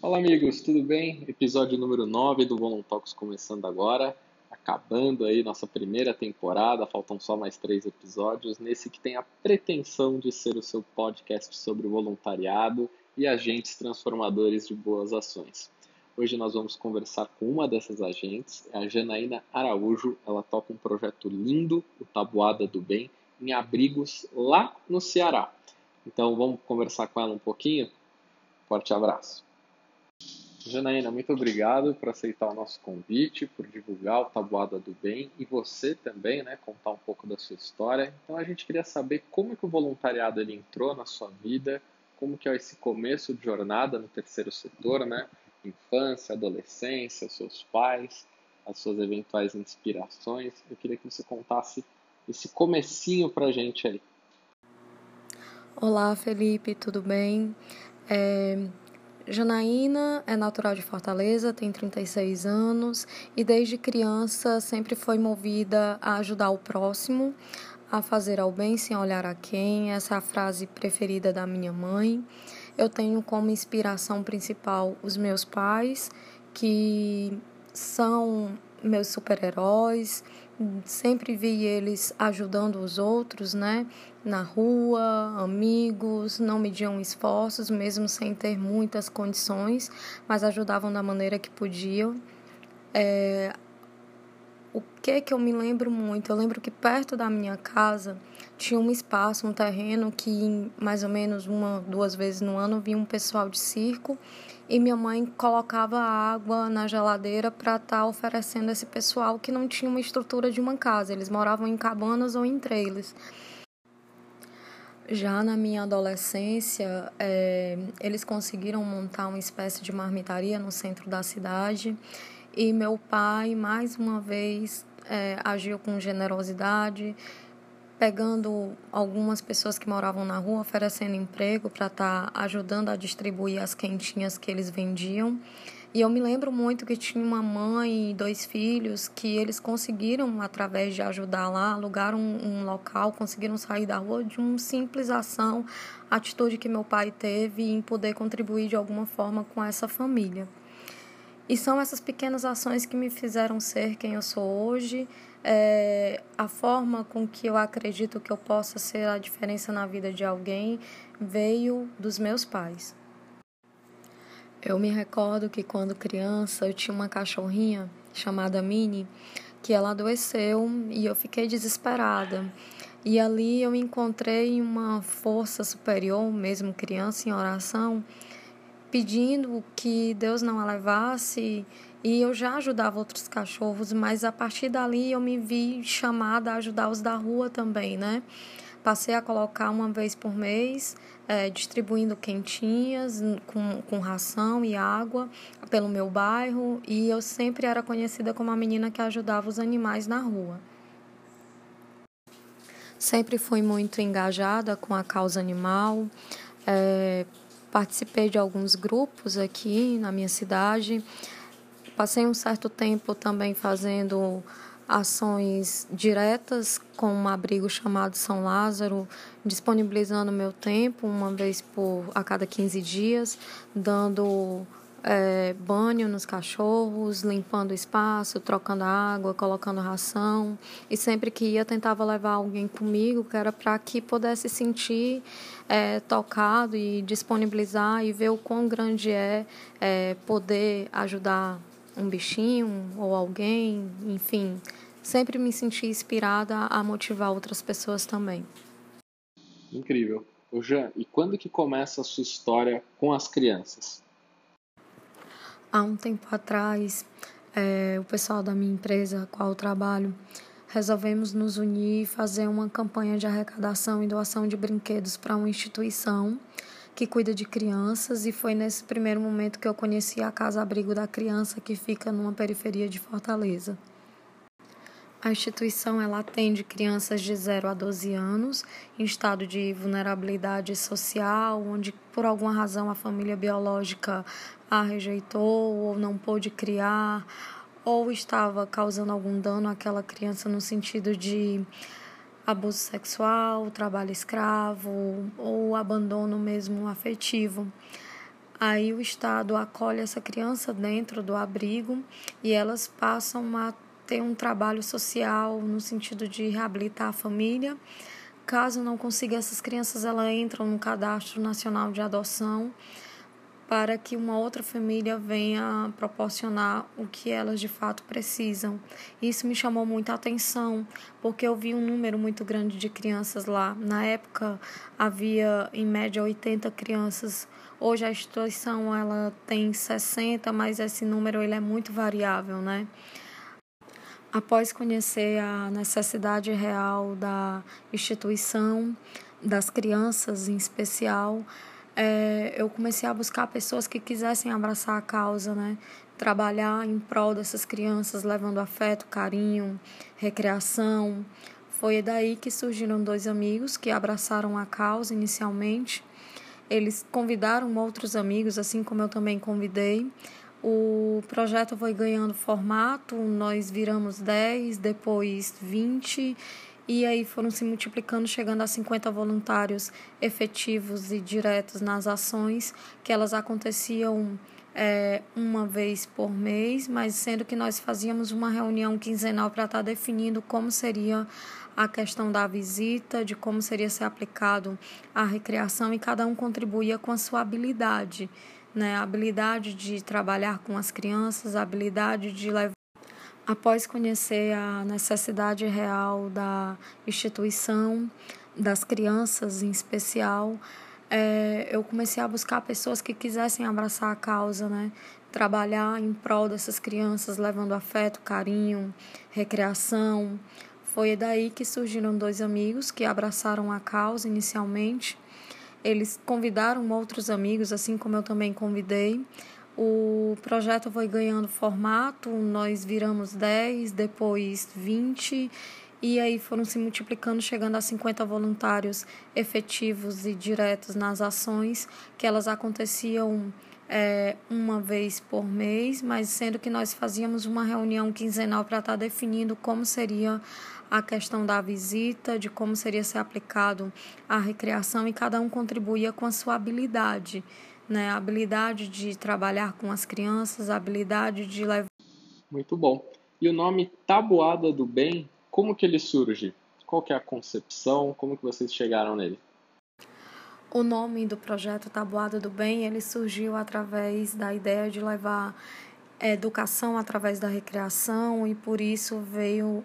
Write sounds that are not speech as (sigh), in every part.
Olá, amigos, tudo bem? Episódio número 9 do Voluntalks começando agora, acabando aí nossa primeira temporada, faltam só mais três episódios, nesse que tem a pretensão de ser o seu podcast sobre voluntariado e agentes transformadores de boas ações. Hoje nós vamos conversar com uma dessas agentes, é a Janaína Araújo. Ela toca um projeto lindo, o Tabuada do Bem, em abrigos lá no Ceará. Então vamos conversar com ela um pouquinho? Forte abraço. Janaína, muito obrigado por aceitar o nosso convite, por divulgar o Tabuada do Bem e você também, né, contar um pouco da sua história. Então a gente queria saber como que o voluntariado ele entrou na sua vida, como que é esse começo de jornada no terceiro setor, né? Infância, adolescência, seus pais, as suas eventuais inspirações. Eu queria que você contasse esse comecinho pra gente aí. Olá, Felipe, tudo bem? É, Janaína é natural de Fortaleza, tem 36 anos e desde criança sempre foi movida a ajudar o próximo, a fazer ao bem sem olhar a quem. Essa é a frase preferida da minha mãe. Eu tenho como inspiração principal os meus pais, que são meus super-heróis. Sempre vi eles ajudando os outros, né? Na rua, amigos, não mediam esforços, mesmo sem ter muitas condições, mas ajudavam da maneira que podiam. É, o que que eu me lembro muito? Eu lembro que perto da minha casa tinha um espaço, um terreno que mais ou menos uma, duas vezes no ano vinha um pessoal de circo e minha mãe colocava água na geladeira para estar tá oferecendo esse pessoal que não tinha uma estrutura de uma casa, eles moravam em cabanas ou em trailers. Já na minha adolescência, é, eles conseguiram montar uma espécie de marmitaria no centro da cidade e meu pai, mais uma vez, é, agiu com generosidade, pegando algumas pessoas que moravam na rua, oferecendo emprego para estar tá ajudando a distribuir as quentinhas que eles vendiam. E eu me lembro muito que tinha uma mãe e dois filhos que eles conseguiram, através de ajudar lá, alugar um, um, local, conseguiram sair da rua de uma simples ação, atitude que meu pai teve em poder contribuir de alguma forma com essa família. E são essas pequenas ações que me fizeram ser quem eu sou hoje, é, a forma com que eu acredito que eu possa ser a diferença na vida de alguém veio dos meus pais. Eu me recordo que quando criança eu tinha uma cachorrinha chamada Minnie que ela adoeceu e eu fiquei desesperada. E ali eu encontrei uma força superior, mesmo criança em oração, pedindo que Deus não a levasse e eu já ajudava outros cachorros, mas a partir dali eu me vi chamada a ajudar os da rua também, né? Passei a colocar uma vez por mês, é, distribuindo quentinhas com, com ração e água pelo meu bairro, e eu sempre era conhecida como a menina que ajudava os animais na rua. Sempre fui muito engajada com a causa animal, é, Participei de alguns grupos aqui na minha cidade. Passei um certo tempo também fazendo ações diretas com um abrigo chamado São Lázaro, disponibilizando meu tempo uma vez por a cada 15 dias, dando é, banho nos cachorros, limpando o espaço, trocando água, colocando ração. E sempre que ia, tentava levar alguém comigo, que era para que pudesse sentir é, tocado e disponibilizar e ver o quão grande é, é poder ajudar um bichinho ou alguém, enfim. Sempre me senti inspirada a motivar outras pessoas também. Incrível. Ô Jean, e quando que começa a sua história com as crianças? Há um tempo atrás, é, o pessoal da minha empresa, qual eu trabalho, resolvemos nos unir e fazer uma campanha de arrecadação e doação de brinquedos para uma instituição que cuida de crianças e foi nesse primeiro momento que eu conheci a Casa Abrigo da Criança que fica numa periferia de Fortaleza. A instituição ela atende crianças de 0 a 12 anos em estado de vulnerabilidade social, onde por alguma razão a família biológica a rejeitou ou não pôde criar, ou estava causando algum dano àquela criança no sentido de abuso sexual, trabalho escravo ou abandono mesmo afetivo. Aí o Estado acolhe essa criança dentro do abrigo e elas passam a ter um trabalho social no sentido de reabilitar a família. Caso não consiga essas crianças, elas entram no cadastro nacional de adoção para que uma outra família venha proporcionar o que elas de fato precisam. Isso me chamou muita atenção, porque eu vi um número muito grande de crianças lá. Na época havia em média 80 crianças. Hoje a instituição ela tem 60, mas esse número ele é muito variável, né? Após conhecer a necessidade real da instituição, das crianças em especial, é, eu comecei a buscar pessoas que quisessem abraçar a causa, né? Trabalhar em prol dessas crianças, levando afeto, carinho, recreação. Foi daí que surgiram dois amigos que abraçaram a causa inicialmente. Eles convidaram outros amigos, assim como eu também convidei. O projeto foi ganhando formato, nós viramos 10, depois 20 e aí foram se multiplicando, chegando a 50 voluntários efetivos e diretos nas ações, que elas aconteciam é, uma vez por mês, mas sendo que nós fazíamos uma reunião quinzenal para estar tá definindo como seria a questão da visita, de como seria ser aplicado a recreação e cada um contribuía com a sua habilidade, né? A habilidade de trabalhar com as crianças, a habilidade de levar Após conhecer a necessidade real da instituição, das crianças em especial, é, eu comecei a buscar pessoas que quisessem abraçar a causa, né? Trabalhar em prol dessas crianças, levando afeto, carinho, recreação. Foi daí que surgiram dois amigos que abraçaram a causa inicialmente. Eles convidaram outros amigos, assim como eu também convidei. O projeto foi ganhando formato, nós viramos 10, depois 20, e aí foram se multiplicando, chegando a 50 voluntários efetivos e diretos nas ações, que elas aconteciam é, uma vez por mês, mas sendo que nós fazíamos uma reunião quinzenal para estar tá definindo como seria a questão da visita, de como seria ser aplicado a recreação, e cada um contribuía com a sua habilidade né? A habilidade de trabalhar com as crianças, a habilidade de levar. Muito bom. E o nome Tabuada do Bem, como que ele surge? Qual que é a concepção? Como que vocês chegaram nele? O nome do projeto Tabuada do Bem, ele surgiu através da ideia de levar educação através da recreação e por isso veio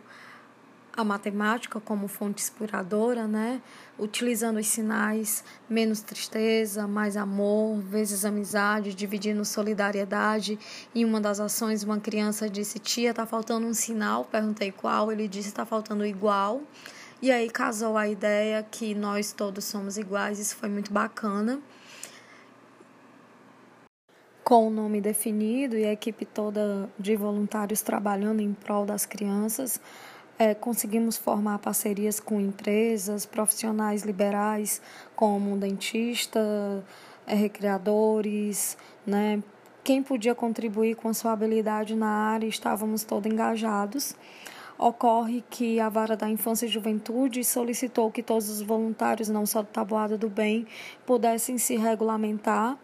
a matemática como fonte inspiradora, né? Utilizando os sinais menos tristeza, mais amor, vezes amizade, dividindo solidariedade. Em uma das ações, uma criança disse: Tia, tá faltando um sinal. Perguntei qual. Ele disse: Tá faltando igual. E aí casou a ideia que nós todos somos iguais. Isso foi muito bacana com o nome definido e a equipe toda de voluntários trabalhando em prol das crianças, é, conseguimos formar parcerias com empresas, profissionais liberais, como dentista, é, recreadores, né? Quem podia contribuir com a sua habilidade na área, estávamos todos engajados. Ocorre que a Vara da Infância e Juventude solicitou que todos os voluntários, não só do Tabuada do Bem, pudessem se regulamentar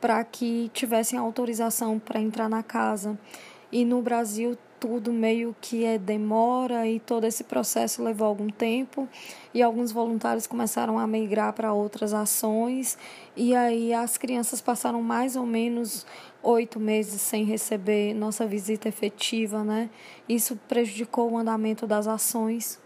para que tivessem autorização para entrar na casa. E no Brasil tudo meio que é demora e todo esse processo levou algum tempo. E alguns voluntários começaram a migrar para outras ações. E aí as crianças passaram mais ou menos oito meses sem receber nossa visita efetiva, né? Isso prejudicou o andamento das ações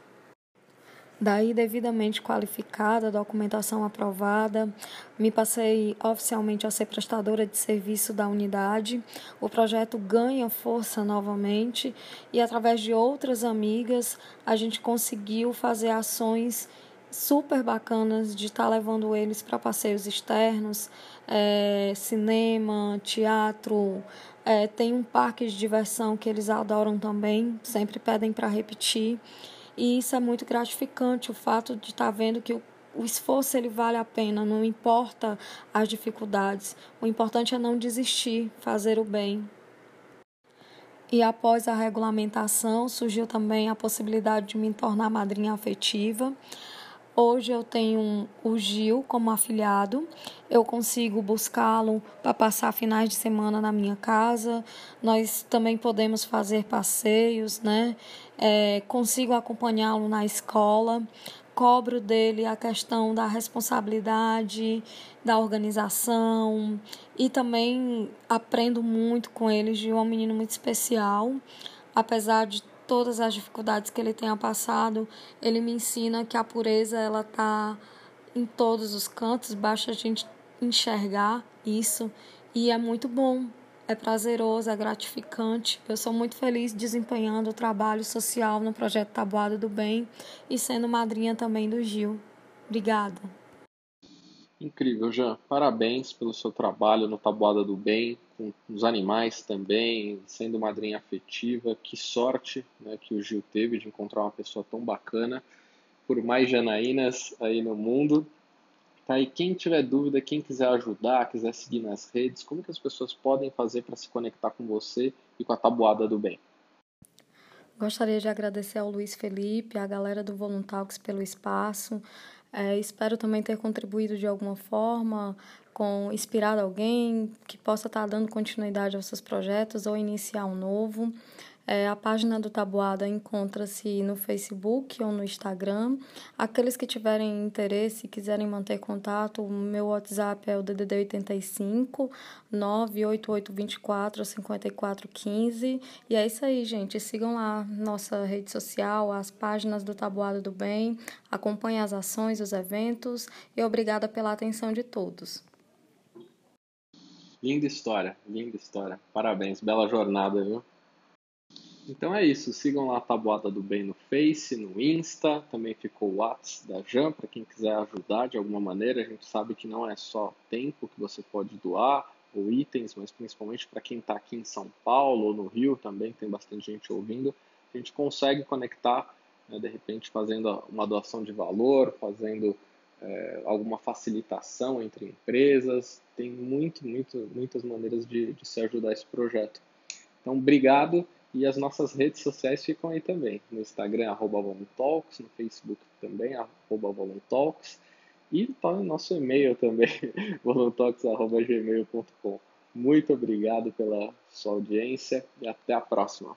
daí devidamente qualificada, documentação aprovada, me passei oficialmente a ser prestadora de serviço da unidade. O projeto ganha força novamente e através de outras amigas a gente conseguiu fazer ações super bacanas de estar tá levando eles para passeios externos, é, cinema, teatro. É, tem um parque de diversão que eles adoram também, sempre pedem para repetir. E isso é muito gratificante, o fato de estar tá vendo que o, o esforço ele vale a pena, não importa as dificuldades. O importante é não desistir, fazer o bem. E após a regulamentação, surgiu também a possibilidade de me tornar madrinha afetiva. Hoje eu tenho o Gil como afiliado. Eu consigo buscá-lo para passar finais de semana na minha casa. Nós também podemos fazer passeios, né? É, consigo acompanhá-lo na escola. Cobro dele a questão da responsabilidade, da organização e também aprendo muito com ele. Gil é um menino muito especial, apesar de todas as dificuldades que ele tenha passado, ele me ensina que a pureza ela tá em todos os cantos, basta a gente enxergar isso e é muito bom, é prazeroso, é gratificante. Eu sou muito feliz desempenhando o trabalho social no projeto Tabuada do Bem e sendo madrinha também do Gil. Obrigada. Incrível, Jean. Parabéns pelo seu trabalho no Tabuada do Bem, com os animais também, sendo madrinha afetiva. Que sorte né, que o Gil teve de encontrar uma pessoa tão bacana. Por mais Janaínas aí no mundo. Tá, e quem tiver dúvida, quem quiser ajudar, quiser seguir nas redes, como que as pessoas podem fazer para se conectar com você e com a Tabuada do Bem? Gostaria de agradecer ao Luiz Felipe, à galera do Voluntalks pelo espaço, é, espero também ter contribuído de alguma forma, com inspirado alguém que possa estar dando continuidade aos seus projetos ou iniciar um novo. É, a página do Tabuada encontra-se no Facebook ou no Instagram. Aqueles que tiverem interesse e quiserem manter contato, o meu WhatsApp é o DDD 85 98824 5415. E é isso aí, gente. Sigam lá nossa rede social, as páginas do Tabuada do Bem, acompanhem as ações, os eventos e obrigada pela atenção de todos. Linda história, linda história. Parabéns, bela jornada, viu? Então é isso, sigam lá a Tabuada do Bem no Face, no Insta, também ficou o WhatsApp da Jam para quem quiser ajudar de alguma maneira. A gente sabe que não é só tempo que você pode doar ou itens, mas principalmente para quem está aqui em São Paulo ou no Rio também, tem bastante gente ouvindo. A gente consegue conectar, né, de repente fazendo uma doação de valor, fazendo é, alguma facilitação entre empresas. Tem muito, muito, muitas maneiras de, de se ajudar esse projeto. Então, obrigado. E as nossas redes sociais ficam aí também. No Instagram, arroba Voluntalks, no Facebook também, arroba Voluntalks. E tá no nosso e-mail também, (laughs) voluntalks.gmail.com. Muito obrigado pela sua audiência e até a próxima.